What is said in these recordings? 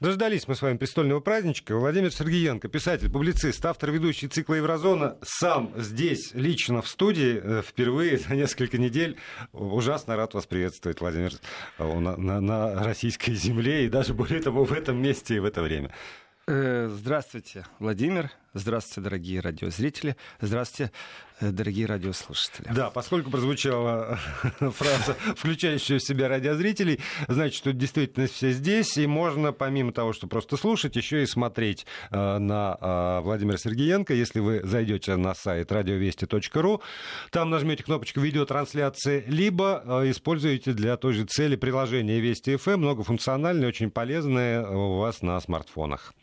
Дождались мы с вами престольного праздничка. Владимир Сергеенко, писатель, публицист, автор ведущий цикла Еврозона, сам здесь, лично в студии, э, впервые за несколько недель. Ужасно рад вас приветствовать, Владимир, э, на, на, на российской земле и даже более того в этом месте и в это время. Э, здравствуйте, Владимир. Здравствуйте, дорогие радиозрители. Здравствуйте, э, дорогие радиослушатели. Да, поскольку прозвучала фраза, включающая в себя радиозрителей, значит, что действительно все здесь, и можно, помимо того, что просто слушать, еще и смотреть э, на Владимира Сергеенко. Если вы зайдете на сайт радиовести.ру, там нажмете кнопочку «Видеотрансляции», либо используете для той же цели приложение Вести ФМ, многофункциональное, очень полезное у вас на смартфонах.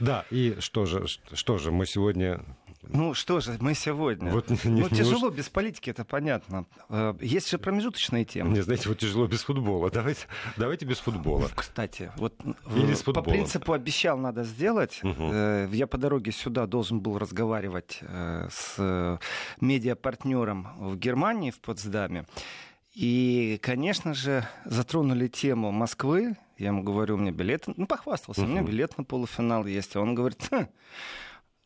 Да, и что же, что же мы сегодня ну что же, мы сегодня. Вот, не, ну, не тяжело уж... без политики, это понятно. Э, есть же промежуточные темы. Не, знаете, вот тяжело без футбола. Давайте, давайте без футбола. Кстати, вот Или с по принципу обещал надо сделать. Угу. Я по дороге сюда должен был разговаривать э, с медиапартнером в Германии, в Потсдаме. И, конечно же, затронули тему Москвы. Я ему говорю, у меня билет, ну, похвастался, uh-huh. у меня билет на полуфинал есть. А он говорит, хм.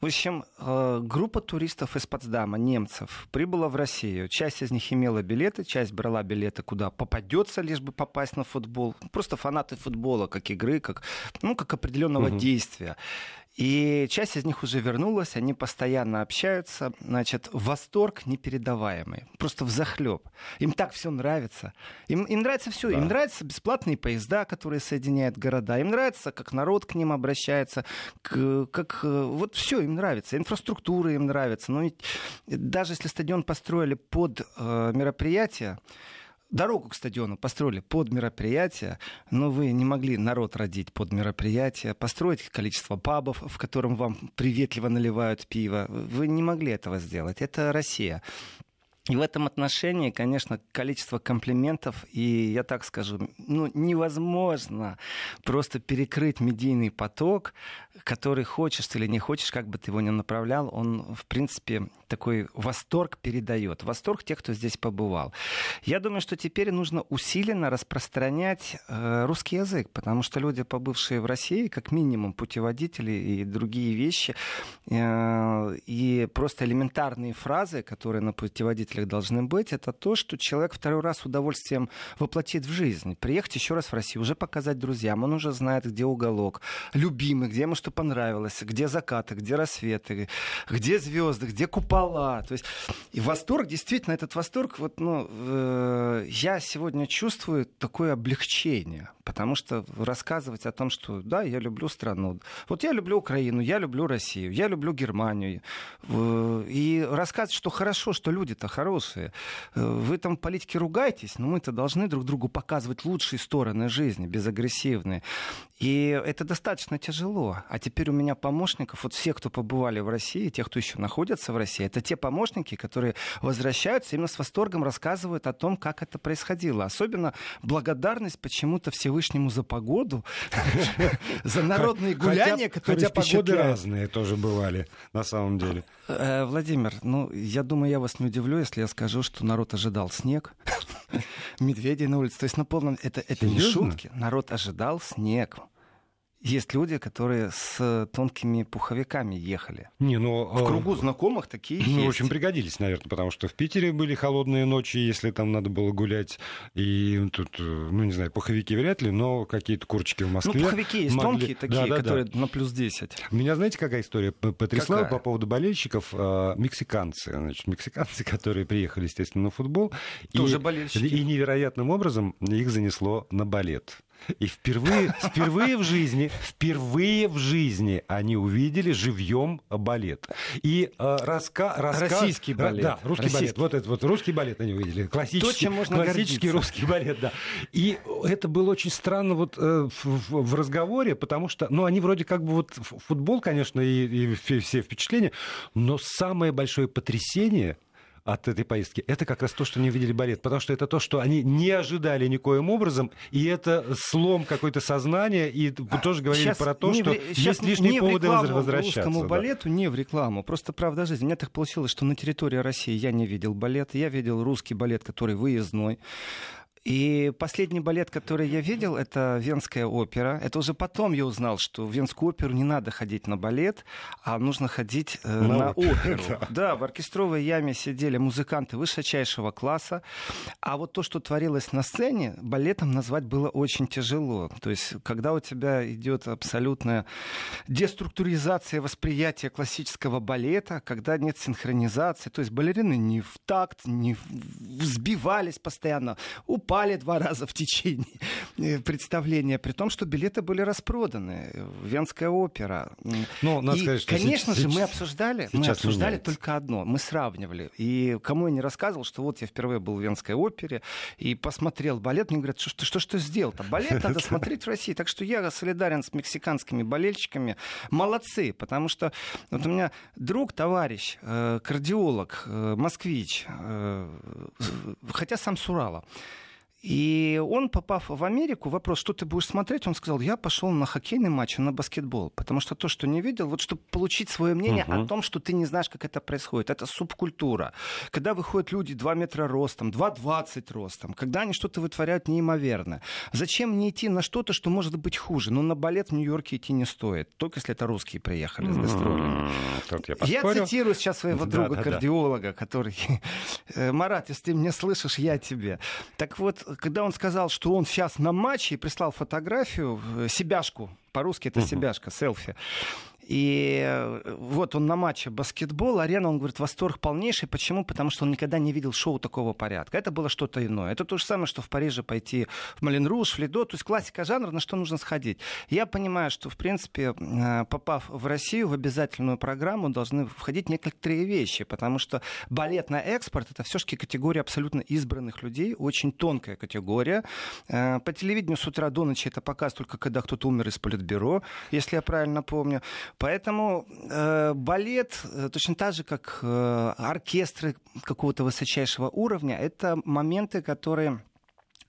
в общем, э, группа туристов из Потсдама, немцев, прибыла в Россию. Часть из них имела билеты, часть брала билеты, куда попадется, лишь бы попасть на футбол. Просто фанаты футбола, как игры, как, ну, как определенного uh-huh. действия. И часть из них уже вернулась, они постоянно общаются. Значит, восторг непередаваемый, просто в захлеб. Им так все нравится. Им, им нравится все. Да. Им нравятся бесплатные поезда, которые соединяют города. Им нравится, как народ к ним обращается, к, как э, вот все им нравится. Инфраструктура им нравится. Но ведь даже если стадион построили под э, мероприятие, дорогу к стадиону построили под мероприятие, но вы не могли народ родить под мероприятие, построить количество пабов, в котором вам приветливо наливают пиво. Вы не могли этого сделать. Это Россия. И в этом отношении, конечно, количество комплиментов, и я так скажу, ну, невозможно просто перекрыть медийный поток, который хочешь или не хочешь, как бы ты его ни направлял, он, в принципе, такой восторг передает. Восторг тех, кто здесь побывал. Я думаю, что теперь нужно усиленно распространять э, русский язык, потому что люди, побывшие в России, как минимум путеводители и другие вещи, э, и просто элементарные фразы, которые на путеводителях мыслях должны быть, это то, что человек второй раз с удовольствием воплотит в жизнь. Приехать еще раз в Россию, уже показать друзьям, он уже знает, где уголок, любимый, где ему что понравилось, где закаты, где рассветы, где звезды, где купола. То есть и восторг, действительно, этот восторг, вот, ну, э, я сегодня чувствую такое облегчение, потому что рассказывать о том, что да, я люблю страну, вот я люблю Украину, я люблю Россию, я люблю Германию, э, и рассказывать, что хорошо, что люди-то хорошие. Э, вы там в политике ругаетесь, но мы-то должны друг другу показывать лучшие стороны жизни, безагрессивные. И это достаточно тяжело. А теперь у меня помощников, вот все, кто побывали в России, те, кто еще находятся в России, это те помощники, которые возвращаются именно с восторгом рассказывают о том, как это происходило. Особенно благодарность почему-то Всевышнему за погоду, за народные гуляния, которые Хотя погоды разные тоже бывали, на самом деле. Э, Владимир, ну, я думаю, я вас не удивлю, если я скажу, что народ ожидал снег, медведей на улице. То есть на полном... Это, это не шутки. Народ ожидал снег есть люди, которые с тонкими пуховиками ехали. Не, ну, в кругу знакомых такие ну, есть. очень пригодились, наверное, потому что в Питере были холодные ночи, если там надо было гулять. И тут, ну, не знаю, пуховики вряд ли, но какие-то курочки в Москве. Ну, пуховики есть могли... тонкие такие, да, да, которые да. на плюс 10. Меня, знаете, какая история потрясла какая? по поводу болельщиков? А, мексиканцы, значит, мексиканцы, которые приехали, естественно, на футбол. Тоже и, болельщики. И невероятным образом их занесло на балет. И впервые, впервые в жизни, впервые в жизни они увидели живьем балет. И э, раска, раска... Российский балет. Да, русский Российский. балет. Вот этот вот русский балет они увидели. Классический, То, чем можно классический гордиться. русский балет, да. И это было очень странно вот э, в, в разговоре, потому что, ну, они вроде как бы вот футбол, конечно, и, и все впечатления, но самое большое потрясение — от этой поездки, это как раз то, что не видели балет. Потому что это то, что они не ожидали никоим образом, и это слом какой-то сознания, и а, тоже говорили сейчас про то, что в, есть лишние поводы возвращаться. русскому да. балету, не в рекламу. Просто правда жизни. У меня так получилось, что на территории России я не видел балет. Я видел русский балет, который выездной. И последний балет, который я видел, это Венская опера. Это уже потом я узнал, что в Венскую оперу не надо ходить на балет, а нужно ходить э, на, на оперу. да. да, в оркестровой яме сидели музыканты высочайшего класса. А вот то, что творилось на сцене, балетом назвать было очень тяжело. То есть, когда у тебя идет абсолютная деструктуризация восприятия классического балета, когда нет синхронизации, то есть балерины не в такт, не взбивались постоянно, упали два раза в течение э, представления, при том, что билеты были распроданы. Венская опера. Ну, надо и, сказать, что конечно же, мы обсуждали, мы обсуждали меняется. только одно. Мы сравнивали. И кому я не рассказывал, что вот я впервые был в Венской опере и посмотрел балет, мне говорят, что, что, что сделал-то? Балет надо смотреть в России. Так что я солидарен с мексиканскими болельщиками. Молодцы, потому что вот у меня друг, товарищ, э, кардиолог, э, москвич, хотя сам с Урала, и он, попав в Америку, вопрос, что ты будешь смотреть, он сказал, я пошел на хоккейный матч, а на баскетбол. Потому что то, что не видел, вот чтобы получить свое мнение uh-huh. о том, что ты не знаешь, как это происходит. Это субкультура. Когда выходят люди 2 метра ростом, 2,20 ростом, когда они что-то вытворяют неимоверно. Зачем мне идти на что-то, что может быть хуже? Ну, на балет в Нью-Йорке идти не стоит. Только если это русские приехали с гастролями. Я, я цитирую сейчас своего друга-кардиолога, который... «Э, Марат, если ты меня слышишь, я тебе. Так вот, когда он сказал, что он сейчас на матче и прислал фотографию, э, себяшку, по-русски это себяшка, селфи, и э, вот он на матче баскетбол, арена, он говорит, восторг полнейший. Почему? Потому что он никогда не видел шоу такого порядка. Это было что-то иное. Это то же самое, что в Париже пойти в Малин Руж, в Лидо. То есть классика жанра, на что нужно сходить. Я понимаю, что, в принципе, э, попав в Россию, в обязательную программу должны входить некоторые вещи, потому что балет на экспорт — это все-таки категория абсолютно избранных людей, очень тонкая категория. Э, по телевидению с утра до ночи это показ только когда кто-то умер из политбюро, если я правильно помню. Поэтому э, балет, э, точно так же, как э, оркестры какого-то высочайшего уровня, это моменты, которые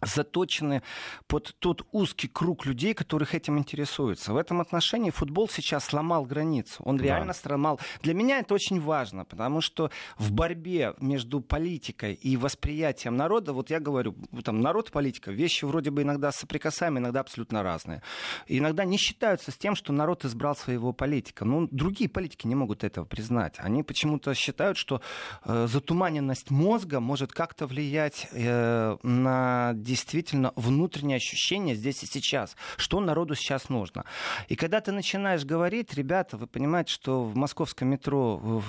заточены под тот узкий круг людей, которых этим интересуются. В этом отношении футбол сейчас сломал границу. Он да. реально сломал. Для меня это очень важно, потому что в борьбе между политикой и восприятием народа, вот я говорю, там народ и политика, вещи вроде бы иногда соприкасаемые, иногда абсолютно разные. И иногда не считаются с тем, что народ избрал своего политика. Ну, другие политики не могут этого признать. Они почему-то считают, что э, затуманенность мозга может как-то влиять э, на действительно внутреннее ощущение здесь и сейчас, что народу сейчас нужно. И когда ты начинаешь говорить, ребята, вы понимаете, что в московском метро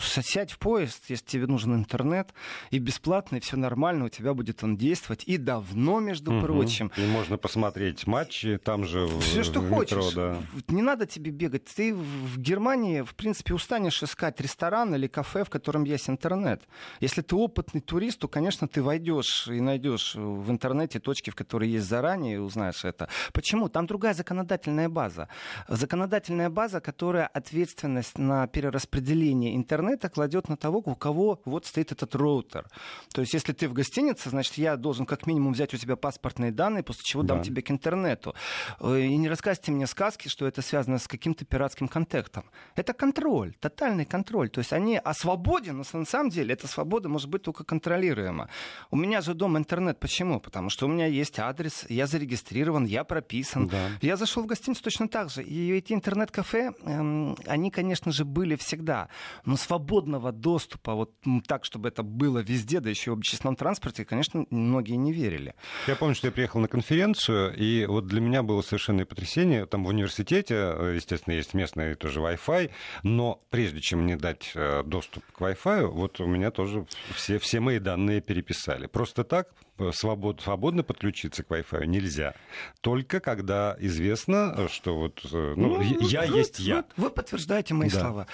сядь в поезд, если тебе нужен интернет, и бесплатно, и все нормально, у тебя будет он действовать. И давно, между угу. прочим. И можно посмотреть матчи там же Все, что в метро, хочешь. Да. Не надо тебе бегать. Ты в Германии, в принципе, устанешь искать ресторан или кафе, в котором есть интернет. Если ты опытный турист, то, конечно, ты войдешь и найдешь в интернете точки, в которые есть заранее, и узнаешь это. Почему? Там другая законодательная база. Законодательная база, которая ответственность на перераспределение интернета кладет на того, у кого вот стоит этот роутер. То есть, если ты в гостинице, значит, я должен как минимум взять у тебя паспортные данные, после чего да. дам тебе к интернету. Э, и не рассказывайте мне сказки, что это связано с каким-то пиратским контактом. Это контроль, тотальный контроль. То есть они о свободе, но на самом деле эта свобода может быть только контролируема. У меня же дома интернет. Почему? Потому что у меня есть адрес, я зарегистрирован, я прописан. Да. Я зашел в гостиницу точно так же. И эти интернет-кафе, эм, они, конечно же, были всегда. Но свободного доступа, вот так, чтобы это было везде, да еще в общественном транспорте, конечно, многие не верили. Я помню, что я приехал на конференцию, и вот для меня было совершенное потрясение. Там в университете, э, естественно, есть местный тоже Wi-Fi, но прежде чем мне дать э, доступ к Wi-Fi, вот у меня тоже все, все мои данные переписали. Просто так, свобод, свободно подключиться к Wi-Fi нельзя. Только когда известно, что вот э, ну, ну, я вы, есть я. Вы, вы подтверждаете мои да. слова.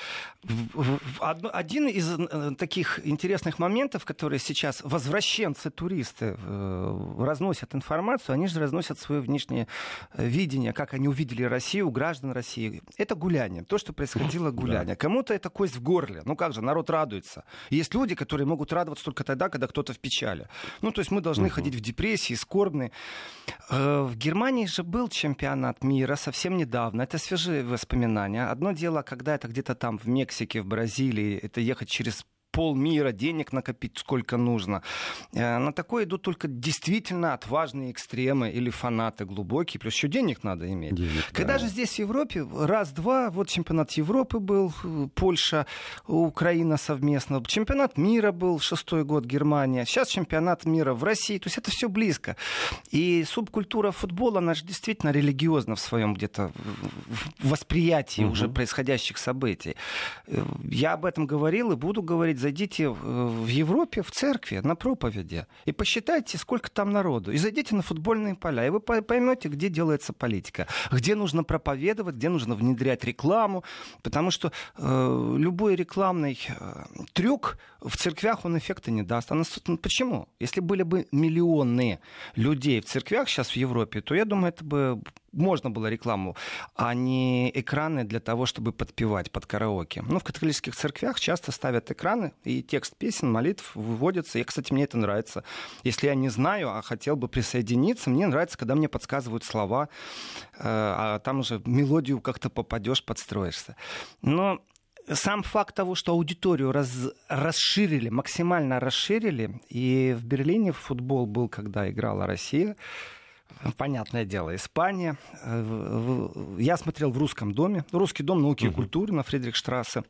Один из э, таких интересных моментов, которые сейчас возвращенцы-туристы э, разносят информацию, они же разносят свое внешнее видение, как они увидели Россию, граждан России. Это гуляние. То, что происходило гуляние. Да. Кому-то это кость в горле. Ну как же, народ радуется. Есть люди, которые могут радоваться только тогда, когда кто-то в печали. Ну, то есть мы должны угу. ходить в депрессии, скорбные. Э, в Германии же был чемпионат мира совсем недавно. Это свежие воспоминания. Одно дело, когда это где-то там в Мексике, в Бразилии, это ехать через полмира, денег накопить сколько нужно. Э, на такое идут только действительно отважные экстремы или фанаты глубокие, плюс еще денег надо иметь. Денег, Когда да. же здесь в Европе раз-два, вот чемпионат Европы был, Польша, Украина совместно, чемпионат мира был, шестой год Германия, сейчас чемпионат мира в России, то есть это все близко. И субкультура футбола, она же действительно религиозна в своем где-то восприятии угу. уже происходящих событий. Э, я об этом говорил и буду говорить. Зайдите в Европе в церкви на проповеди и посчитайте, сколько там народу. И зайдите на футбольные поля, и вы поймете, где делается политика, где нужно проповедовать, где нужно внедрять рекламу, потому что э, любой рекламный э, трюк в церквях он эффекта не даст. А ну, почему? Если были бы миллионы людей в церквях сейчас в Европе, то я думаю, это бы можно было рекламу, а не экраны для того, чтобы подпевать под караоке. Ну, в католических церквях часто ставят экраны, и текст песен, молитв выводится. И, кстати, мне это нравится. Если я не знаю, а хотел бы присоединиться, мне нравится, когда мне подсказывают слова, э, а там уже мелодию как-то попадешь, подстроишься. Но сам факт того, что аудиторию раз, расширили, максимально расширили, и в Берлине футбол был, когда играла Россия, понятное дело, Испания. Э, я смотрел в русском доме, русский дом науки и культуры на Фридрихштрассе.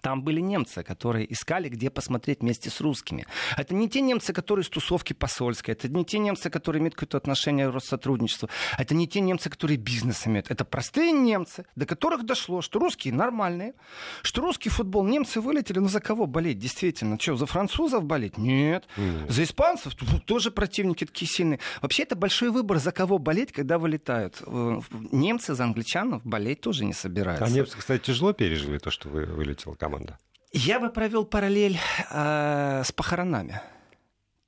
Там были немцы, которые искали, где посмотреть вместе с русскими. Это не те немцы, которые с тусовки посольской, это не те немцы, которые имеют какое-то отношение к сотрудничеству, это не те немцы, которые бизнес имеют. Это простые немцы, до которых дошло, что русские нормальные, что русский футбол немцы вылетели, ну за кого болеть действительно? Что, за французов болеть? Нет. Mm. За испанцев тоже противники такие сильные. Вообще это большой выбор, за кого болеть, когда вылетают. Э, немцы за англичанов болеть тоже не собираются. А немцы, кстати, тяжело пережили то, что вы вылетел команда? Я бы провел параллель э, с похоронами.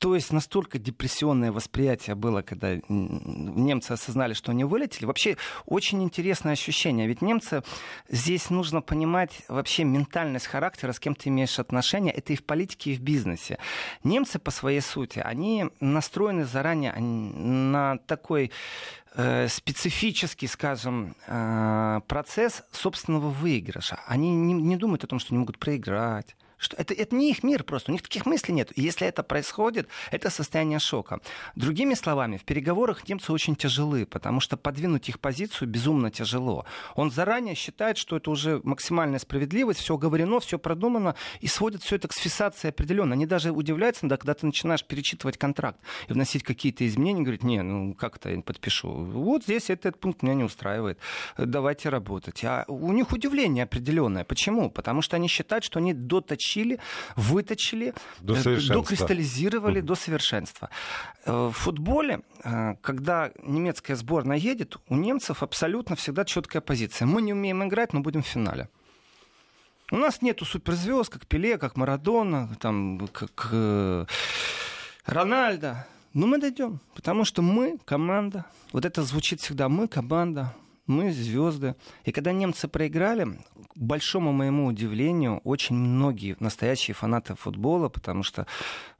То есть настолько депрессионное восприятие было, когда немцы осознали, что они вылетели. Вообще очень интересное ощущение. Ведь немцы, здесь нужно понимать вообще ментальность характера, с кем ты имеешь отношения. Это и в политике, и в бизнесе. Немцы по своей сути, они настроены заранее на такой Э, специфический, скажем, э, процесс собственного выигрыша. Они не, думают о том, что не могут проиграть что это, это не их мир просто, у них таких мыслей нет. И если это происходит, это состояние шока. Другими словами, в переговорах немцы очень тяжелы, потому что подвинуть их позицию безумно тяжело. Он заранее считает, что это уже максимальная справедливость, все говорено, все продумано, и сводит все это к сфиксации определенно. Они даже удивляются, да, когда ты начинаешь перечитывать контракт и вносить какие-то изменения, говорит, не, ну как это я подпишу? Вот здесь этот пункт меня не устраивает, давайте работать. А у них удивление определенное. Почему? Потому что они считают, что они доточили доточили, выточили, до э, докристаллизировали mm-hmm. до совершенства. Э, в футболе, э, когда немецкая сборная едет, у немцев абсолютно всегда четкая позиция. Мы не умеем играть, но будем в финале. У нас нету суперзвезд, как Пеле, как Марадона, там, как э, Рональдо. Но мы дойдем, потому что мы команда. Вот это звучит всегда. Мы команда мы звезды. И когда немцы проиграли, к большому моему удивлению, очень многие настоящие фанаты футбола, потому что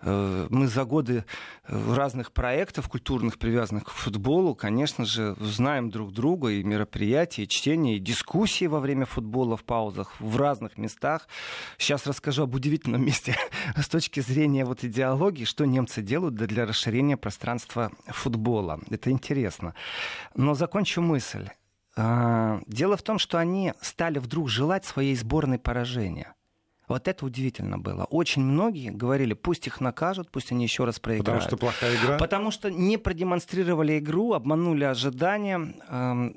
э, мы за годы э, разных проектов культурных, привязанных к футболу, конечно же, знаем друг друга и мероприятия, и чтения, и дискуссии во время футбола в паузах в разных местах. Сейчас расскажу об удивительном месте с точки зрения вот идеологии, что немцы делают для расширения пространства футбола. Это интересно. Но закончу мысль. А, дело в том, что они стали вдруг желать своей сборной поражения. Вот это удивительно было. Очень многие говорили, пусть их накажут, пусть они еще раз проиграют. Потому что плохая игра? Потому что не продемонстрировали игру, обманули ожидания.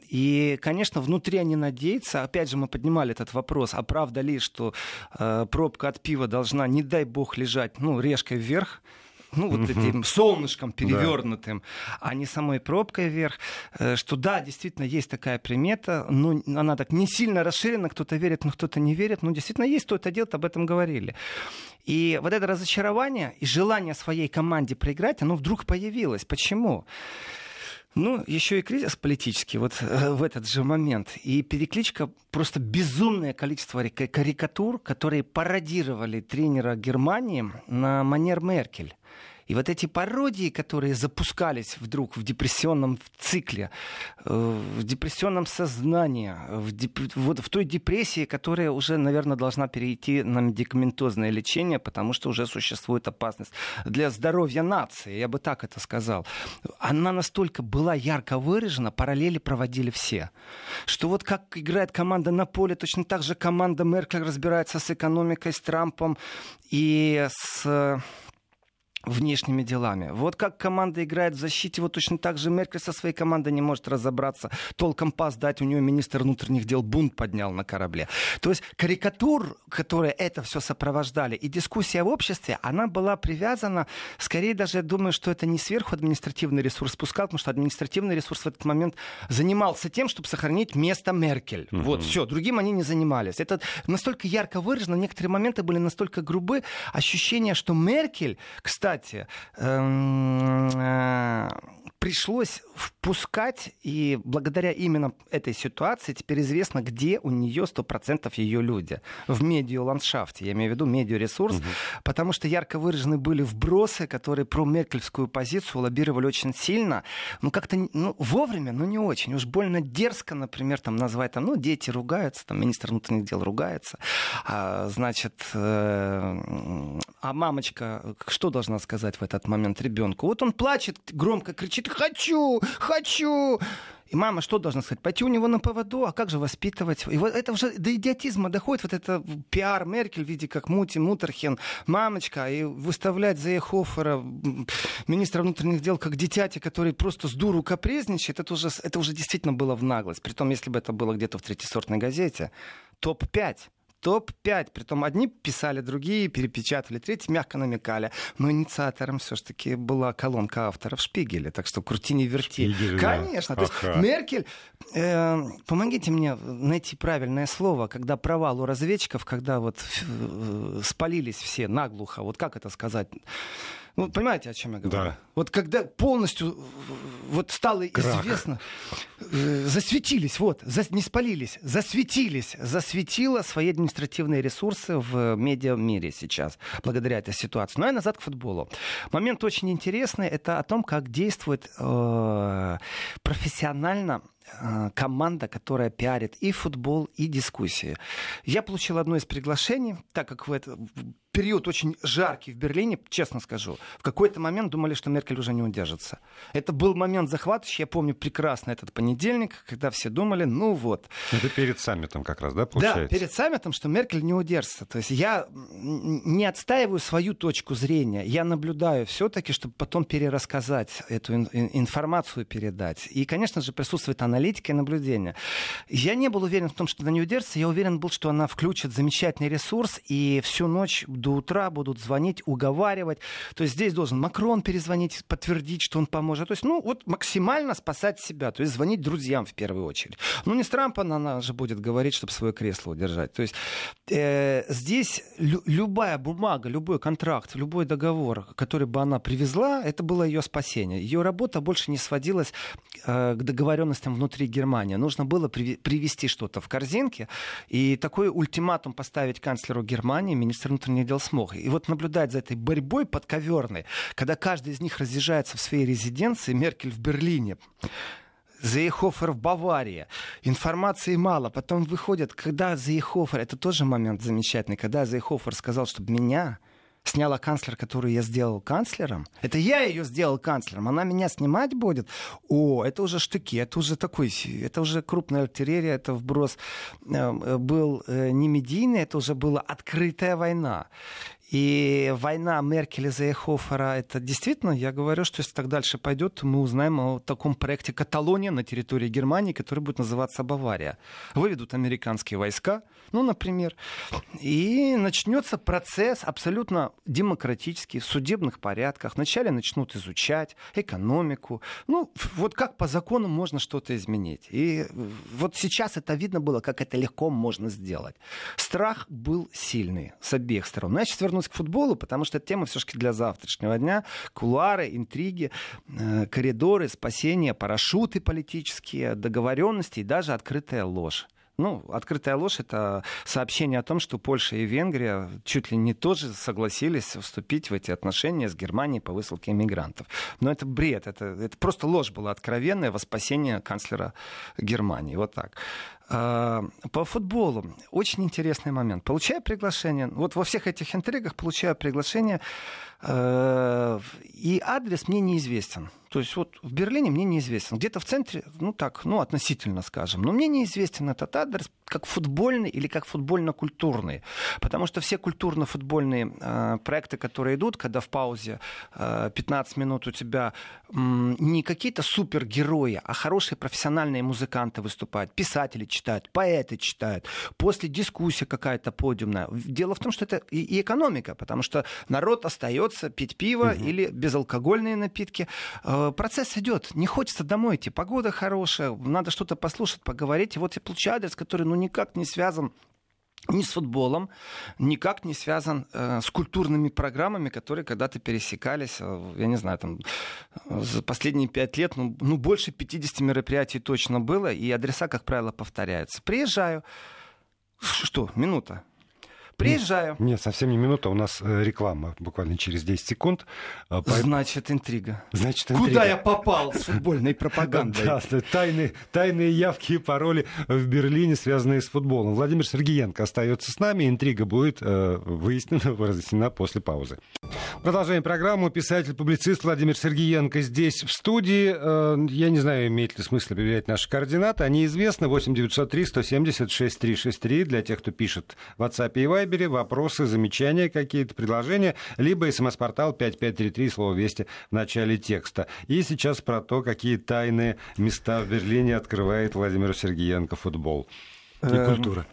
И, конечно, внутри они надеются. Опять же, мы поднимали этот вопрос, а правда ли, что э, пробка от пива должна, не дай бог, лежать ну, решкой вверх ну, вот этим солнышком перевернутым, да. а не самой пробкой вверх, э, что да, действительно есть такая примета, но она так не сильно расширена, кто-то верит, но кто-то не верит, но действительно есть, кто это делает, об этом говорили. И вот это разочарование и желание своей команде проиграть, оно вдруг появилось. Почему? Ну, еще и кризис политический вот э, в этот же момент. И перекличка просто безумное количество карикатур, которые пародировали тренера Германии на манер Меркель. И вот эти пародии, которые запускались вдруг в депрессионном цикле, э, в депрессионном сознании, в, деп... вот в той депрессии, которая уже, наверное, должна перейти на медикаментозное лечение, потому что уже существует опасность для здоровья нации, я бы так это сказал. Она настолько была ярко выражена, параллели проводили все. Что вот как играет команда на поле, точно так же команда Меркель разбирается с экономикой, с Трампом и с внешними делами. Вот как команда играет в защите, вот точно так же Меркель со своей командой не может разобраться, толком пас дать, у нее министр внутренних дел бунт поднял на корабле. То есть карикатур, которые это все сопровождали, и дискуссия в обществе, она была привязана, скорее даже я думаю, что это не сверху административный ресурс спускал, потому что административный ресурс в этот момент занимался тем, чтобы сохранить место Меркель. Угу. Вот, все, другим они не занимались. Это настолько ярко выражено, некоторые моменты были настолько грубы, ощущение, что Меркель, кстати, кстати, эм, э, пришлось впускать, и благодаря именно этой ситуации теперь известно, где у нее 100% ее люди. В медиаландшафте, я имею в виду медиаресурс, угу. потому что ярко выражены были вбросы, которые про меркельскую позицию лоббировали очень сильно, ну как-то ну, вовремя, но не очень. Уж больно дерзко, например, там назвать, там, ну дети ругаются, там министр внутренних дел ругается, а, значит, э, а мамочка что должна сказать в этот момент ребенку? Вот он плачет, громко кричит, хочу, хочу. И мама что должна сказать? Пойти у него на поводу, а как же воспитывать? И вот это уже до идиотизма доходит, вот это пиар Меркель в виде как Мути, Мутерхен, мамочка, и выставлять за Ехофера, министра внутренних дел, как дитяти, который просто с дуру капризничает, это уже, это уже действительно было в наглость. Притом, если бы это было где-то в третьесортной газете, топ-5 топ-5. Притом одни писали, другие перепечатали, третьи мягко намекали. Но инициатором все-таки была колонка авторов Шпигеля. Так что крути не верти. Шпигель, Конечно. Да. То есть Меркель, э, помогите мне найти правильное слово, когда провал у разведчиков, когда вот э, спалились все наглухо. Вот как это сказать? Ну, понимаете, о чем я говорю? Да. Вот когда полностью вот стало Крак. известно, э, засветились, вот, за, не спалились, засветились, засветило свои административные ресурсы в медиа-мире сейчас, благодаря этой ситуации. Ну и назад к футболу. Момент очень интересный, это о том, как действует э, профессионально э, команда, которая пиарит и футбол, и дискуссии. Я получил одно из приглашений, так как в это период очень жаркий в Берлине, честно скажу. В какой-то момент думали, что Меркель уже не удержится. Это был момент захватывающий. Я помню прекрасно этот понедельник, когда все думали, ну вот. Это перед саммитом как раз, да, получается? Да, перед саммитом, что Меркель не удержится. То есть я не отстаиваю свою точку зрения. Я наблюдаю все-таки, чтобы потом перерассказать эту информацию, передать. И, конечно же, присутствует аналитика и наблюдение. Я не был уверен в том, что она не удержится. Я уверен был, что она включит замечательный ресурс и всю ночь до утра будут звонить, уговаривать. То есть здесь должен Макрон перезвонить, подтвердить, что он поможет. То есть, ну, вот максимально спасать себя. То есть звонить друзьям в первую очередь. Ну, не с Трампом она же будет говорить, чтобы свое кресло удержать. То есть э, здесь лю- любая бумага, любой контракт, любой договор, который бы она привезла, это было ее спасение. Ее работа больше не сводилась э, к договоренностям внутри Германии. Нужно было при- привести что-то в корзинке и такой ультиматум поставить канцлеру Германии, министру внутренних дел смог. И вот наблюдать за этой борьбой подковерной, когда каждый из них разъезжается в своей резиденции, Меркель в Берлине, Зейхофер в Баварии. Информации мало. Потом выходят, когда Зейхофер, это тоже момент замечательный, когда Зейхофер сказал, чтобы меня сняла канцлер, которую я сделал канцлером. Это я ее сделал канцлером. Она меня снимать будет. О, это уже штыки, это уже такой, это уже крупная артиллерия, это вброс э, был э, не медийный, это уже была открытая война. И война Меркеля за Эхофера, это действительно, я говорю, что если так дальше пойдет, мы узнаем о таком проекте Каталония на территории Германии, который будет называться Бавария. Выведут американские войска, ну, например, и начнется процесс абсолютно демократический, в судебных порядках. Вначале начнут изучать экономику. Ну, вот как по закону можно что-то изменить. И вот сейчас это видно было, как это легко можно сделать. Страх был сильный с обеих сторон. Я сейчас вернусь к футболу, потому что это тема все-таки для завтрашнего дня. Кулуары, интриги, э, коридоры, спасения, парашюты политические, договоренности и даже открытая ложь. Ну, открытая ложь — это сообщение о том, что Польша и Венгрия чуть ли не тоже согласились вступить в эти отношения с Германией по высылке иммигрантов. Но это бред, это, это просто ложь была откровенная во спасение канцлера Германии. Вот так. А, по футболу очень интересный момент. Получаю приглашение, вот во всех этих интригах получаю приглашение, э, и адрес мне неизвестен. То есть вот в Берлине мне неизвестен. Где-то в центре, ну так, ну относительно, скажем. Но мне неизвестен этот адрес как футбольный или как футбольно-культурный. Потому что все культурно-футбольные э, проекты, которые идут, когда в паузе э, 15 минут у тебя э, не какие-то супергерои, а хорошие профессиональные музыканты выступают, писатели читают, поэты читают, после дискуссия какая-то подиумная. Дело в том, что это и, и экономика, потому что народ остается пить пиво угу. или безалкогольные напитки. Э, Э, процесс идет. Не хочется домой идти. Погода хорошая, надо что-то послушать, поговорить. И вот я получаю адрес, который ну никак не связан ни с футболом, никак не связан э, с культурными программами, которые когда-то пересекались, э, я не знаю, там, за последние пять лет, ну, ну, больше 50 мероприятий точно было, и адреса, как правило, повторяются. Приезжаю, что, минута, Приезжаю. Нет, нет, совсем не минута, у нас э, реклама буквально через 10 секунд. А, Значит, интрига. Значит, интрига. Куда я попал с футбольной пропагандой? Да, тайные, тайные явки и пароли в Берлине, связанные с футболом. Владимир Сергеенко остается с нами. Интрига будет э, выяснена, разъяснена после паузы. Продолжаем программу. Писатель-публицист Владимир Сергеенко здесь в студии. Э, я не знаю, имеет ли смысл объявлять наши координаты. Они известны. 8 903 170 6363 для тех, кто пишет в WhatsApp и Viber Вайбере, вопросы, замечания какие-то, предложения, либо смс-портал 5533, слово «Вести» в начале текста. И сейчас про то, какие тайные места в Берлине открывает Владимир Сергеенко футбол и эм, культура.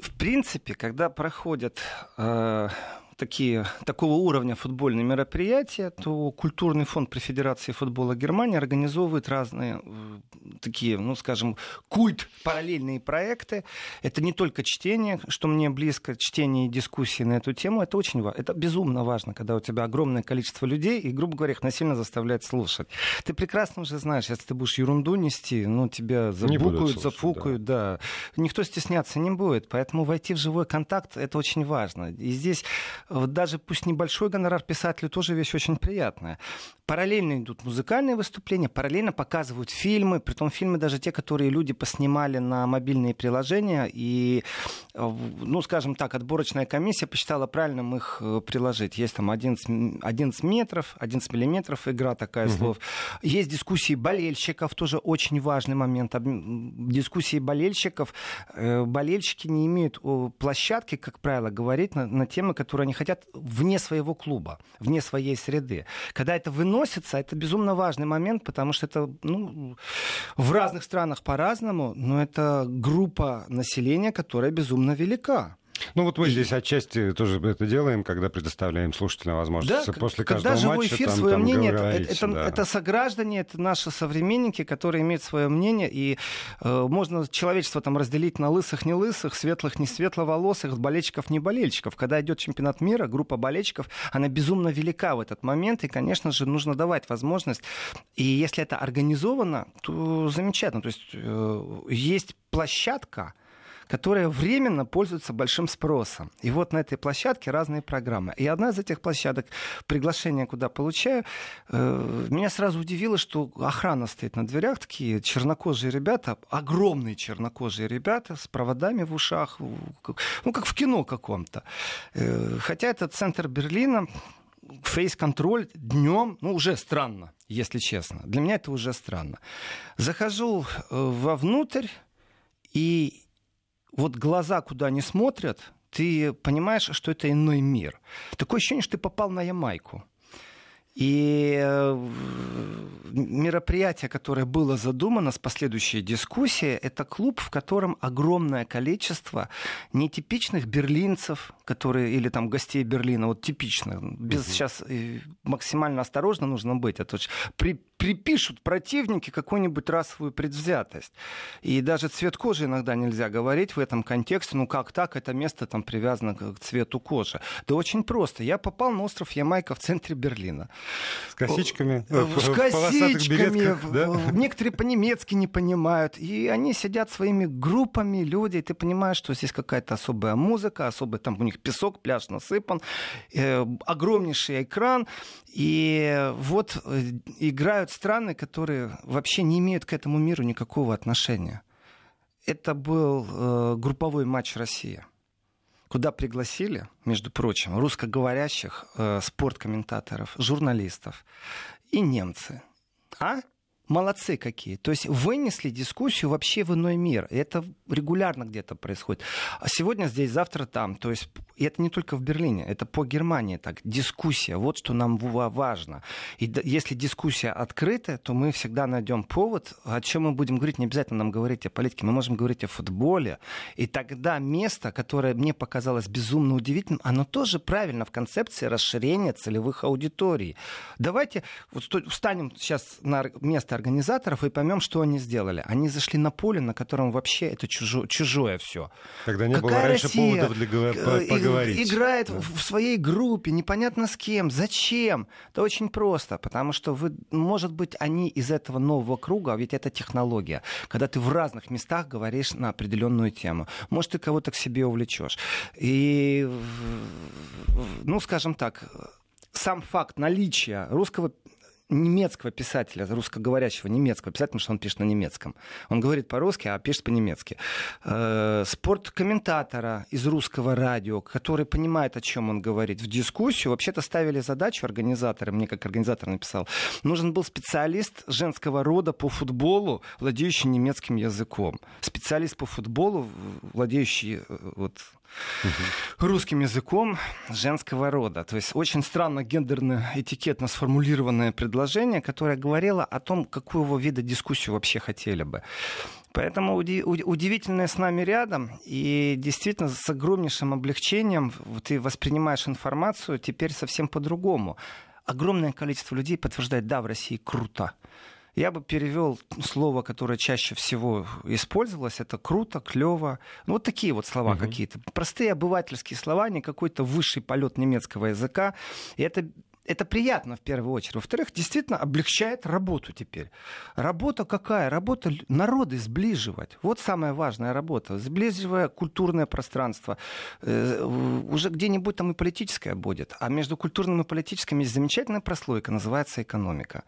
В принципе, когда проходят э, такие, такого уровня футбольные мероприятия, то культурный фонд при Федерации футбола Германии организовывает разные э, такие, ну, скажем, культ параллельные проекты. Это не только чтение, что мне близко, чтение и дискуссии на эту тему. Это очень важно. Это безумно важно, когда у тебя огромное количество людей и, грубо говоря, их насильно заставляют слушать. Ты прекрасно уже знаешь, если ты будешь ерунду нести, ну, тебя забукают, зафукают, да. да. Никто стесняться не будет. Поэтому войти в живой контакт, это очень важно. И здесь даже пусть небольшой гонорар писателю тоже вещь очень приятная. Параллельно идут музыкальные выступления, параллельно показывают фильмы, при том фильмы даже те, которые люди поснимали на мобильные приложения, и, э, ну, скажем так, отборочная комиссия посчитала правильным их э, приложить. Есть там 11, 11 метров, 11 миллиметров, игра такая угу. слов. Есть дискуссии болельщиков, тоже очень важный момент. Дискуссии болельщиков. Э, болельщики не имеют площадки, как правило, говорить на, на темы, которые они хотят вне своего клуба, вне своей среды. Когда это выносится, это безумно важный момент, потому что это ну, в разных странах по-разному, но это группа населения, которая безумно велика. Ну вот мы здесь отчасти тоже это делаем, когда предоставляем слушателям возможность да, после когда каждого живой матча эфир, там, свое там мнение, говорить, это, да. это сограждане, это наши современники, которые имеют свое мнение, и э, можно человечество там разделить на лысых, не лысых, светлых, не светловолосых, болельщиков, не болельщиков. Когда идет чемпионат мира, группа болельщиков, она безумно велика в этот момент, и, конечно же, нужно давать возможность. И если это организовано, то замечательно. То есть э, есть площадка, которая временно пользуется большим спросом. И вот на этой площадке разные программы. И одна из этих площадок, приглашение куда получаю, э, меня сразу удивило, что охрана стоит на дверях, такие чернокожие ребята, огромные чернокожие ребята с проводами в ушах, ну, как в кино каком-то. Э, хотя это центр Берлина, фейс-контроль днем, ну, уже странно, если честно. Для меня это уже странно. Захожу э, вовнутрь, и вот глаза, куда они смотрят, ты понимаешь, что это иной мир. Такое ощущение, что ты попал на Ямайку. И э, мероприятие, которое было задумано с последующей дискуссией, это клуб, в котором огромное количество нетипичных берлинцев, которые, или там гостей Берлина, вот типично. Без угу. сейчас э, максимально осторожно нужно быть. Это при, припишут противники какую-нибудь расовую предвзятость. И даже цвет кожи иногда нельзя говорить в этом контексте. Ну как так? Это место там привязано к цвету кожи. Да очень просто. Я попал на остров Ямайка в центре Берлина. С косичками? Э, с косичками. Да? Некоторые по-немецки не понимают. И они сидят своими группами, люди. И ты понимаешь, что здесь какая-то особая музыка, особый там у них песок, пляж насыпан, э, огромнейший экран. И вот э, играют страны, которые вообще не имеют к этому миру никакого отношения. Это был э, групповой матч Россия куда пригласили, между прочим, русскоговорящих э, спорткомментаторов, журналистов и немцы. А? Молодцы какие. То есть вынесли дискуссию вообще в иной мир. Это регулярно где-то происходит. А сегодня здесь, завтра там. То есть и это не только в Берлине, это по Германии так. Дискуссия, вот что нам важно. И если дискуссия открытая, то мы всегда найдем повод, о чем мы будем говорить. Не обязательно нам говорить о политике, мы можем говорить о футболе. И тогда место, которое мне показалось безумно удивительным, оно тоже правильно в концепции расширения целевых аудиторий. Давайте вот встанем сейчас на место организаторов и поймем, что они сделали. Они зашли на поле, на котором вообще это чужое, чужое все. Когда не Какая было раньше Россия? поводов для поговорить говорить. Играет да. в своей группе, непонятно с кем. Зачем? Это очень просто, потому что вы, может быть, они из этого нового круга, ведь это технология, когда ты в разных местах говоришь на определенную тему. Может, ты кого-то к себе увлечешь. И, ну, скажем так, сам факт наличия русского немецкого писателя, русскоговорящего немецкого писателя, потому что он пишет на немецком. Он говорит по-русски, а пишет по-немецки. Э, спорткомментатора из русского радио, который понимает, о чем он говорит, в дискуссию. Вообще-то ставили задачу организаторы, мне как организатор написал, нужен был специалист женского рода по футболу, владеющий немецким языком. Специалист по футболу, владеющий э, вот, угу. русским языком женского рода. То есть очень странно гендерно-этикетно сформулированное предложение, которое говорило о том, какого вида дискуссию вообще хотели бы. Поэтому удивительное с нами рядом, и действительно с огромнейшим облегчением ты воспринимаешь информацию теперь совсем по-другому. Огромное количество людей подтверждает, да, в России круто. Я бы перевел слово, которое чаще всего использовалось, это круто, клево. Ну, вот такие вот слова угу. какие-то. Простые обывательские слова, не какой-то высший полет немецкого языка. И это это приятно в первую очередь. Во-вторых, действительно облегчает работу теперь. Работа какая? Работа народы сближивать. Вот самая важная работа. Сближивая культурное пространство. Э, уже где-нибудь там и политическое будет. А между культурным и политическим есть замечательная прослойка, называется экономика.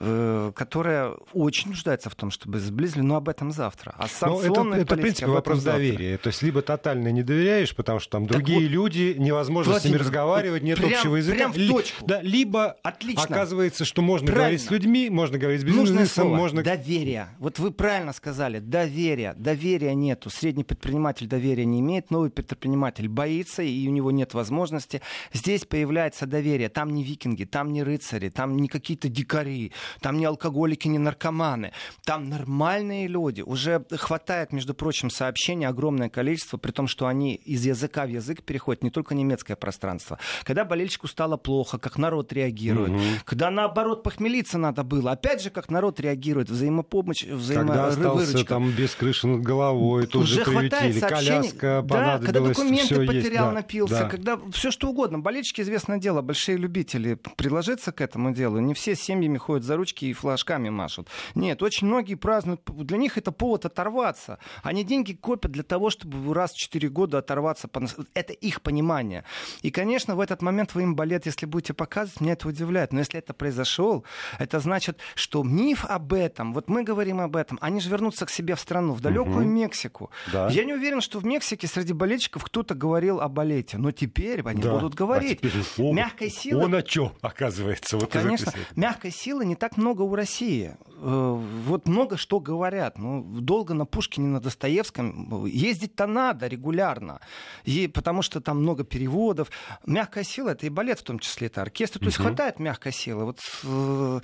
Э, которая очень нуждается в том, чтобы сблизили, но об этом завтра. А ну, это, это, в принципе, вопрос завтра. доверия. То есть либо тотально не доверяешь, потому что там другие вот, люди, невозможно Владимир, с ними разговаривать, нет прям, общего языка. Прям в точку. Да, либо Отлично. оказывается, что можно правильно. говорить с людьми, можно говорить с бизнесом, можно... Доверие. Вот вы правильно сказали, доверие. Доверия нету. Средний предприниматель доверия не имеет, новый предприниматель боится, и у него нет возможности. Здесь появляется доверие. Там не викинги, там не рыцари, там не какие-то дикари там не алкоголики, не наркоманы, там нормальные люди. Уже хватает, между прочим, сообщений огромное количество, при том, что они из языка в язык переходят, не только немецкое пространство. Когда болельщику стало плохо, как народ реагирует. Угу. Когда наоборот похмелиться надо было, опять же, как народ реагирует, взаимопомощь, взаимовыручка. Когда остался там без крыши над головой, тоже уже приютили, коляска Да, когда документы потерял, есть, напился, да. когда все что угодно. Болельщики, известное дело, большие любители приложиться к этому делу. Не все семьями ходят за ручки и флажками машут. Нет, очень многие празднуют, для них это повод оторваться. Они деньги копят для того, чтобы раз в 4 года оторваться. Это их понимание. И, конечно, в этот момент вы им балет, если будете показывать, меня это удивляет. Но если это произошел, это значит, что миф об этом, вот мы говорим об этом, они же вернутся к себе в страну, в далекую угу. Мексику. Да. Я не уверен, что в Мексике среди болельщиков кто-то говорил о балете, но теперь они да. будут говорить. А теперь, о, Мягкой силы... Он о чем, оказывается? Вот Конечно, мягкой силы не так много у России. Э, вот много что говорят. Ну, долго на Пушкине, на Достоевском ездить-то надо регулярно. И, потому что там много переводов. Мягкая сила — это и балет в том числе, это оркестр. То есть хватает мягкой силы. Вот э,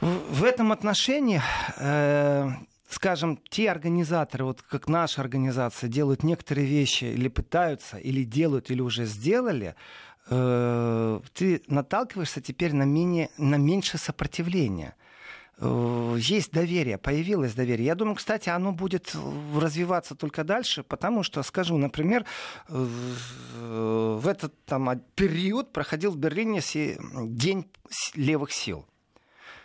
в этом отношении, э, скажем, те организаторы, вот как наша организация, делают некоторые вещи или пытаются, или делают, или уже сделали, ты наталкиваешься теперь на, менее, на меньше сопротивления э, есть доверие, появилось доверие. Я думаю, кстати, оно будет развиваться только дальше, потому что, скажу, например, в этот там, период проходил в Берлине День левых сил.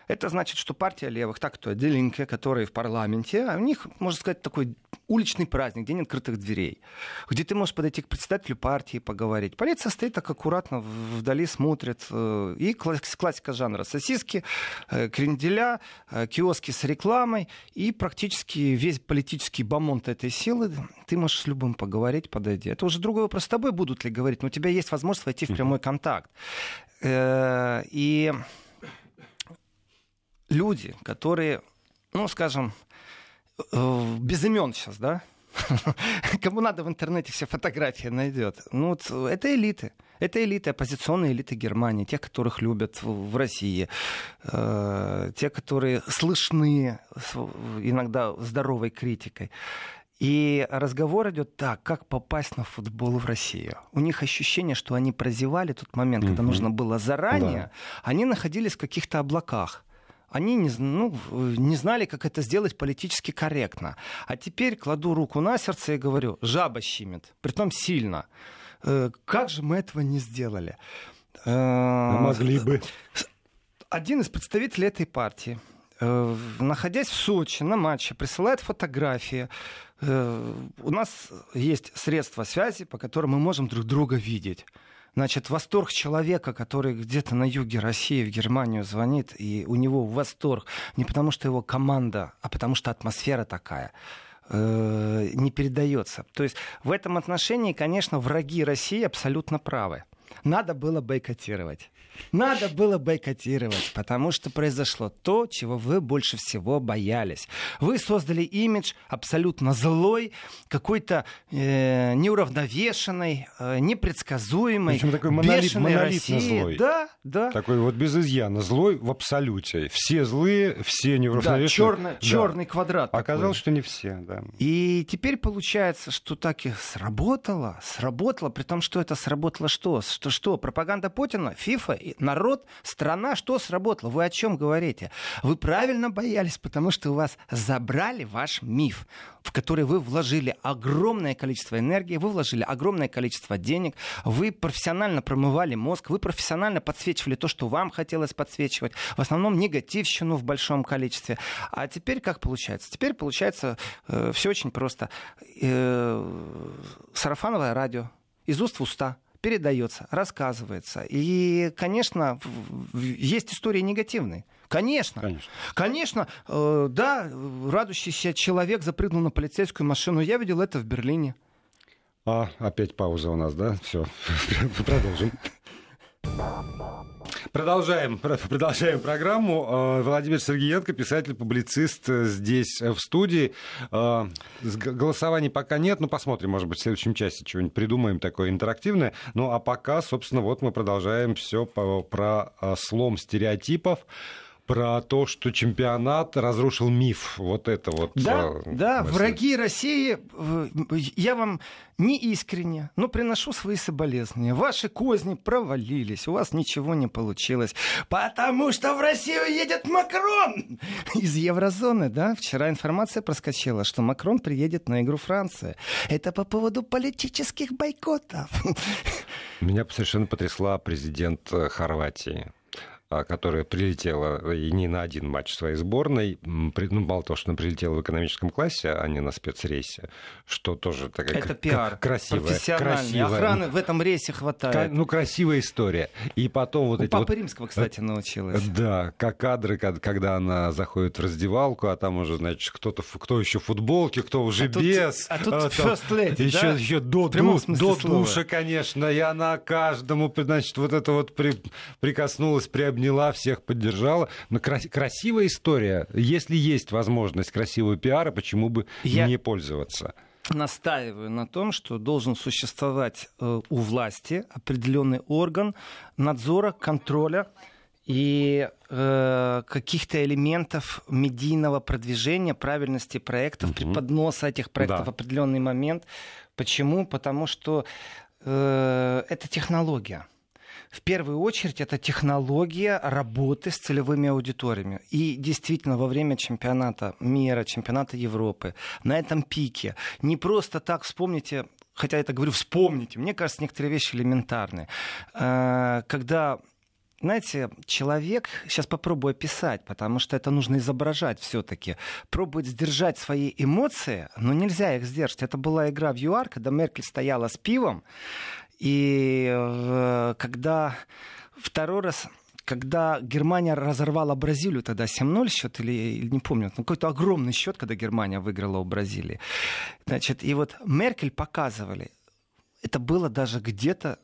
Это значит, что партия левых, так то Делинке, которые в парламенте, а у них, можно сказать, такой уличный праздник, день открытых дверей, где ты можешь подойти к председателю партии поговорить. Полиция стоит так аккуратно, вдали смотрит. Э, и классика жанра. Сосиски, э, кренделя, э, киоски с рекламой. И практически весь политический бомонд этой силы ты можешь с любым поговорить, подойди. Это уже другой вопрос. С тобой будут ли говорить, но у тебя есть возможность войти в прямой контакт. И люди, которые, ну, скажем, э, без имен сейчас, да? Кому надо в интернете все фотографии найдет. Ну, вот это элиты. Это элиты, оппозиционные элиты Германии, те, которых любят в России, э, те, которые слышны иногда здоровой критикой. И разговор идет так, как попасть на футбол в Россию. У них ощущение, что они прозевали тот момент, когда нужно было заранее. Да. Они находились в каких-то облаках они не, ну, не знали, как это сделать политически корректно. А теперь кладу руку на сердце и говорю, жаба щемит, притом сильно. Э, как же мы этого не сделали? Э, могли бы. Один из представителей этой партии, э, находясь в Сочи на матче, присылает фотографии. У нас есть средства связи, по которым мы можем друг друга видеть. Значит, восторг человека, который где-то на юге России, в Германию звонит, и у него восторг не потому, что его команда, а потому что атмосфера такая э, не передается. То есть в этом отношении, конечно, враги России абсолютно правы. Надо было бойкотировать. Надо было бойкотировать, потому что произошло то, чего вы больше всего боялись. Вы создали имидж абсолютно злой, какой-то э, неуравновешенной, э, непредсказуемой, Причем такой монолит, монолитно России. злой. Да, да. Такой вот без изъяна. Злой в абсолюте. Все злые, все неуравновешенные. Да, черный, да. черный квадрат. Оказалось, такой. что не все, да. И теперь получается, что так и сработало. Сработало, при том, что это сработало что? Что, что? Пропаганда Путина, ФИФА народ, страна, что сработало? Вы о чем говорите? Вы правильно боялись, потому что у вас забрали ваш миф, в который вы вложили огромное количество энергии, вы вложили огромное количество денег, вы профессионально промывали мозг, вы профессионально подсвечивали то, что вам хотелось подсвечивать, в основном негативщину в большом количестве. А теперь как получается? Теперь получается э, все очень просто. Э, сарафановое радио из уст в уста – передается, рассказывается. И, конечно, есть истории негативные. Конечно. Конечно, Конечно э, да, радующийся человек запрыгнул на полицейскую машину. Я видел это в Берлине. А, опять пауза у нас, да? Все, продолжим. Продолжаем, продолжаем программу. А, Владимир Сергеенко, писатель-публицист э, здесь э, в студии. Голосований пока нет, но посмотрим, может быть, в следующем часе что-нибудь придумаем такое интерактивное. Ну а пока, собственно, вот мы продолжаем все про слом стереотипов про то, что чемпионат разрушил миф. Вот это вот. Да, э, да, мысль. враги России, я вам не искренне, но приношу свои соболезнования. Ваши козни провалились, у вас ничего не получилось, потому что в Россию едет Макрон из еврозоны, да? Вчера информация проскочила, что Макрон приедет на игру Франции. Это по поводу политических бойкотов. Меня совершенно потрясла президент э, Хорватии. А, которая прилетела и не на один матч своей сборной, ну, мало того, что она прилетела в экономическом классе, а не на спецрейсе, что тоже такая Это пиар. красивая. красивая. Охраны в этом рейсе хватает. Ну, красивая история. И потом вот У эти Папы вот... Римского, кстати, научилась. Да, как кадры, когда она заходит в раздевалку, а там уже, значит, кто-то, кто еще в футболке, кто уже а без. Тут, а тут а, first lady, еще, да? еще до, до, до душа, конечно, и она каждому, значит, вот это вот при, прикоснулась, приобняла обняла, всех поддержала. Но красивая история. Если есть возможность красивого пиара, почему бы Я... не пользоваться? настаиваю на том, что должен существовать э, у власти определенный орган надзора, контроля и э, каких-то элементов медийного продвижения, правильности проектов, mm-hmm. преподноса этих проектов да. в определенный момент. Почему? Потому что э, это технология. В первую очередь это технология работы с целевыми аудиториями. И действительно, во время чемпионата мира, чемпионата Европы, на этом пике, не просто так вспомните хотя я это говорю, вспомните. Мне кажется, некоторые вещи элементарные. Э, когда знаете, человек, сейчас попробую описать, потому что это нужно изображать все-таки, пробует сдержать свои эмоции, но нельзя их сдержать. Это была игра в ЮАР, когда Меркель стояла с пивом, и э, когда второй раз когда Германия разорвала Бразилию, тогда 7-0 счет, или, или не помню, ну, какой-то огромный счет, когда Германия выиграла у Бразилии. Значит, и вот Меркель показывали, это было даже где-то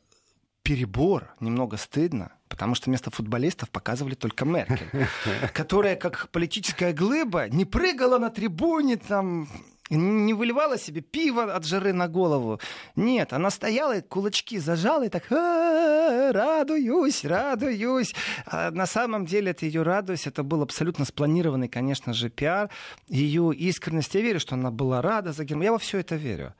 перебор, немного стыдно, потому что вместо футболистов показывали только Меркель, которая как политическая глыба не прыгала на трибуне, там, не выливала себе пиво от жары на голову. Нет, она стояла и кулачки зажала и так радуюсь, радуюсь. А на самом деле это ее радость, это был абсолютно спланированный, конечно же, пиар. Ее искренность, я верю, что она была рада за Германию. Я во все это верю.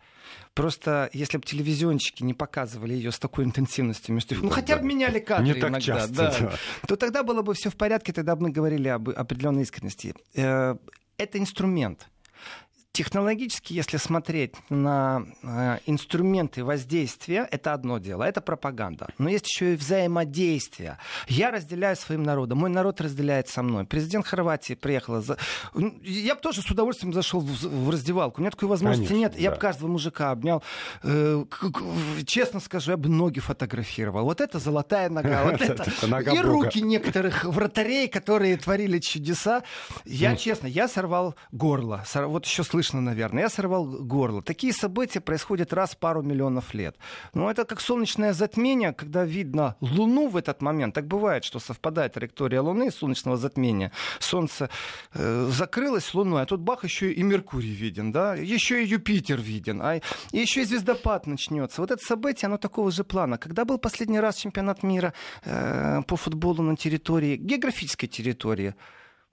Просто если бы телевизионщики не показывали ее с такой интенсивностью, между... ну хотя бы меняли кадры не иногда, так часто, да, да. то тогда было бы все в порядке, тогда бы мы говорили об определенной искренности. Э, это инструмент. Технологически, если смотреть на э, инструменты воздействия, это одно дело, это пропаганда. Но есть еще и взаимодействие. Я разделяю своим народом, мой народ разделяет со мной. Президент Хорватии приехал. За... Я бы тоже с удовольствием зашел в, раздевалку. У меня такой возможности Конечно, нет. Да. Я бы каждого мужика обнял. Э, честно скажу, я бы ноги фотографировал. Вот это золотая нога, вот это. И руки некоторых вратарей, которые творили чудеса. Я, честно, я сорвал горло. Вот еще слышно слышно, наверное. Я сорвал горло. Такие события происходят раз в пару миллионов лет. Но это как солнечное затмение, когда видно Луну в этот момент. Так бывает, что совпадает траектория Луны и солнечного затмения. Солнце э, закрылось Луной, а тут бах, еще и Меркурий виден, да? Еще и Юпитер виден, а еще и звездопад начнется. Вот это событие, оно такого же плана. Когда был последний раз чемпионат мира э, по футболу на территории, географической территории,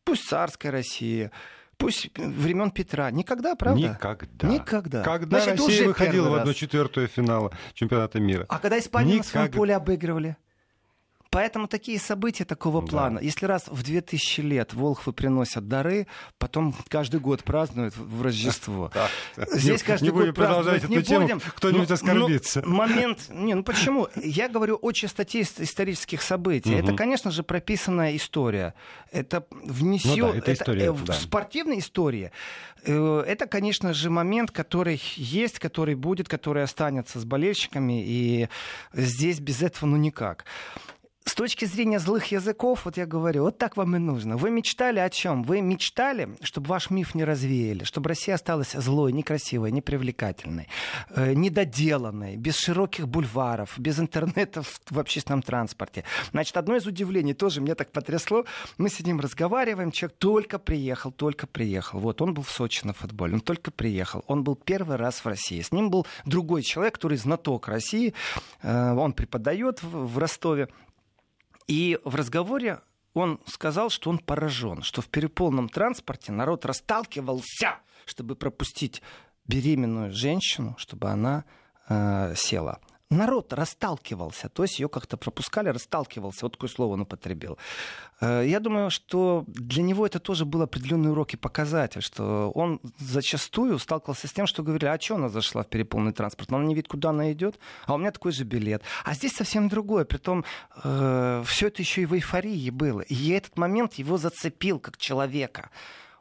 пусть царская Россия, Пусть времен Петра. Никогда, правда? Никогда. Никогда. Когда Значит, Россия выходила в одну четвертую финала чемпионата мира. А когда Испанию Никогда. на своем поле обыгрывали? Поэтому такие события такого да. плана. Если раз в 2000 лет волхвы приносят дары, потом каждый год празднуют в Рождество. Здесь каждый не год продолжать эту тему, кто-нибудь ну, оскорбится. Ну, момент... Не, ну почему? Я говорю о частоте исторических событий. Это, конечно же, прописанная история. Это внесет... Ну, да, это история. В спортивной истории э, это, конечно же, момент, который есть, который будет, который останется с болельщиками, и здесь без этого ну никак с точки зрения злых языков, вот я говорю, вот так вам и нужно. Вы мечтали о чем? Вы мечтали, чтобы ваш миф не развеяли, чтобы Россия осталась злой, некрасивой, непривлекательной, э, недоделанной, без широких бульваров, без интернета в, в общественном транспорте. Значит, одно из удивлений тоже мне так потрясло. Мы сидим, разговариваем, человек только приехал, только приехал. Вот, он был в Сочи на футболе, он только приехал. Он был первый раз в России. С ним был другой человек, который знаток России. Э, он преподает в, в Ростове. И в разговоре он сказал, что он поражен, что в переполном транспорте народ расталкивался, чтобы пропустить беременную женщину, чтобы она э, села народ расталкивался, то есть ее как-то пропускали, расталкивался, вот такое слово он употребил. Э, я думаю, что для него это тоже был определенный урок и показатель, что он зачастую сталкивался с тем, что говорили, а что она зашла в переполненный транспорт? Но она не видит, куда она идет, а у меня такой же билет. А здесь совсем другое, притом э, все это еще и в эйфории было. И этот момент его зацепил как человека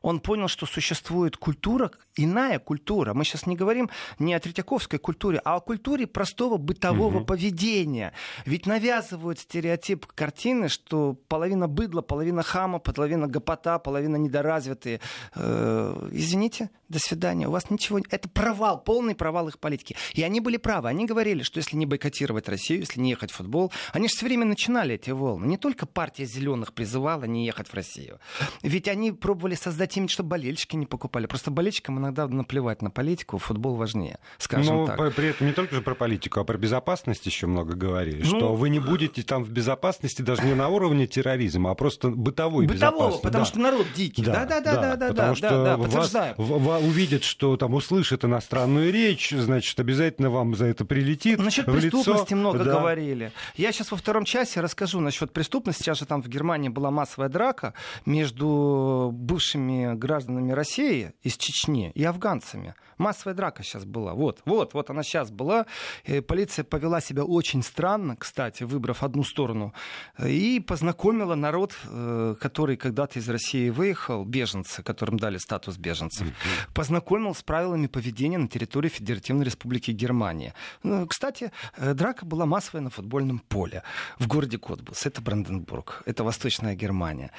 он понял, что существует культура, иная культура. Мы сейчас не говорим не о третьяковской культуре, а о культуре простого бытового угу. поведения. Ведь навязывают стереотип картины, что половина быдла, половина хама, половина гопота, половина недоразвитые. Э, извините, до свидания, у вас ничего... Это провал, полный провал их политики. И они были правы. Они говорили, что если не бойкотировать Россию, если не ехать в футбол, они же все время начинали эти волны. Не только партия зеленых призывала не ехать в Россию. Ведь они пробовали создать хотим, чтобы болельщики не покупали. Просто болельщикам иногда наплевать на политику, футбол важнее, скажем Но так. при этом не только же про политику, а про безопасность еще много говорили, ну, что вы не будете там в безопасности даже не на уровне терроризма, а просто бытовой Бытового, потому да. что народ дикий. Да, да, да, да, да, потому да, что да, да, вас, вас увидят, что там услышат иностранную речь, значит, обязательно вам за это прилетит. Насчет преступности лицо. много да. говорили. Я сейчас во втором часе расскажу насчет преступности. Сейчас же там в Германии была массовая драка между бывшими гражданами России из Чечни и афганцами. Массовая драка сейчас была. Вот, вот, вот она сейчас была. И полиция повела себя очень странно, кстати, выбрав одну сторону, и познакомила народ, э, который когда-то из России выехал, беженцы, которым дали статус беженцев, mm-hmm. познакомил с правилами поведения на территории Федеративной Республики Германия. Ну, кстати, э, драка была массовая на футбольном поле в городе Котбус. Это Бранденбург, это Восточная Германия.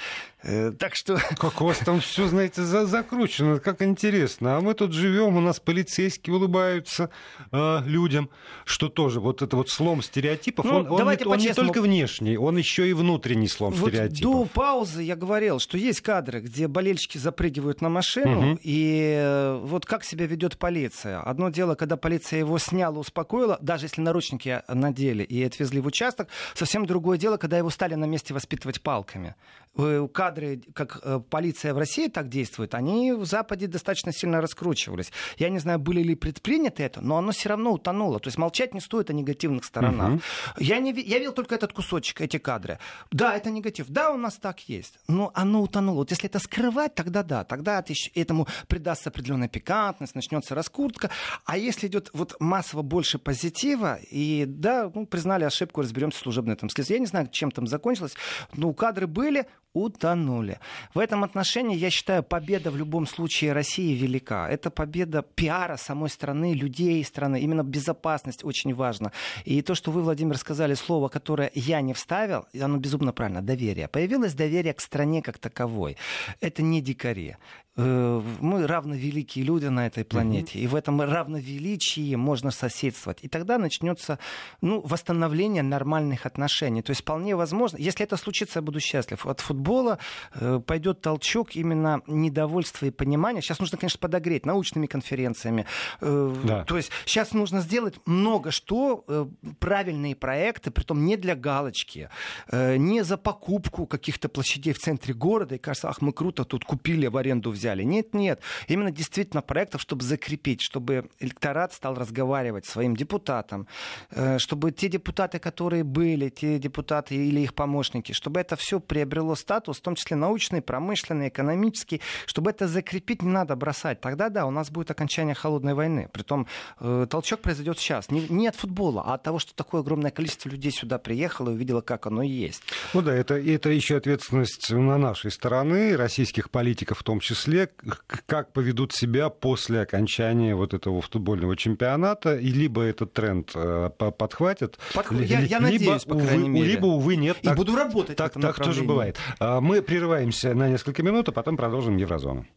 Э, так что... Как у вас там все, знаете, закручено, как интересно. А мы тут живем, у нас полицейские улыбаются э, людям, что тоже вот это вот слом стереотипов, ну, он, он, не, он не только внешний, он еще и внутренний слом вот стереотипов. До паузы я говорил, что есть кадры, где болельщики запрыгивают на машину, угу. и э, вот как себя ведет полиция. Одно дело, когда полиция его сняла, успокоила, даже если наручники надели и отвезли в участок, совсем другое дело, когда его стали на месте воспитывать палками. Кадры, как э, полиция в России так действует, они в Западе достаточно сильно раскручивались. Я не знаю, были ли предприняты это, но оно все равно утонуло. То есть молчать не стоит о негативных сторонах. Угу. Я, не, я видел только этот кусочек, эти кадры. Да, это негатив. Да, у нас так есть. Но оно утонуло. Вот если это скрывать, тогда да. Тогда этому придастся определенная пикантность, начнется раскрутка. А если идет вот массово больше позитива, и да, ну, признали ошибку, разберемся этом следствии. Я не знаю, чем там закончилось. Но кадры были, утонули. В этом отношении, я считаю, победа в любом случае России велика. Это победа пиара самой страны, людей страны. Именно безопасность очень важна. И то, что вы, Владимир, сказали слово, которое я не вставил, оно безумно правильно, доверие. Появилось доверие к стране как таковой. Это не дикари. Э, мы равновеликие люди на этой планете, mm-hmm. и в этом равновеличии можно соседствовать. И тогда начнется ну, восстановление нормальных отношений. То есть вполне возможно, если это случится, я буду счастлив. От футбола э, пойдет толчок именно недовольства и понимания. Сейчас нужно, конечно, подогреть научными конференциями. Э, да. То есть сейчас нужно сделать много что, э, правильные проекты, притом не для галочки, не за покупку каких-то площадей в центре города, и кажется, ах, мы круто тут купили, в аренду взяли. Нет, нет. Именно действительно проектов, чтобы закрепить, чтобы электорат стал разговаривать своим депутатам, чтобы те депутаты, которые были, те депутаты или их помощники, чтобы это все приобрело статус, в том числе научный, промышленный, экономический, чтобы это закрепить, не надо бросать. Тогда да, у нас будет окончание холодной войны. Притом э, толчок произойдет сейчас. Не, не от футбола, а от того, что такое огромное количество людей сюда приехало и увидело, как оно есть. Ну да, это, это еще ответственность на нашей стороны, российских политиков в том числе как поведут себя после окончания вот этого футбольного чемпионата, и либо этот тренд э, подхватят, Подход... я, я либо, надеюсь, по увы, мере. либо, увы, нет. И так, буду работать Так, так тоже бывает. А, мы прерываемся на несколько минут, а потом продолжим Еврозону.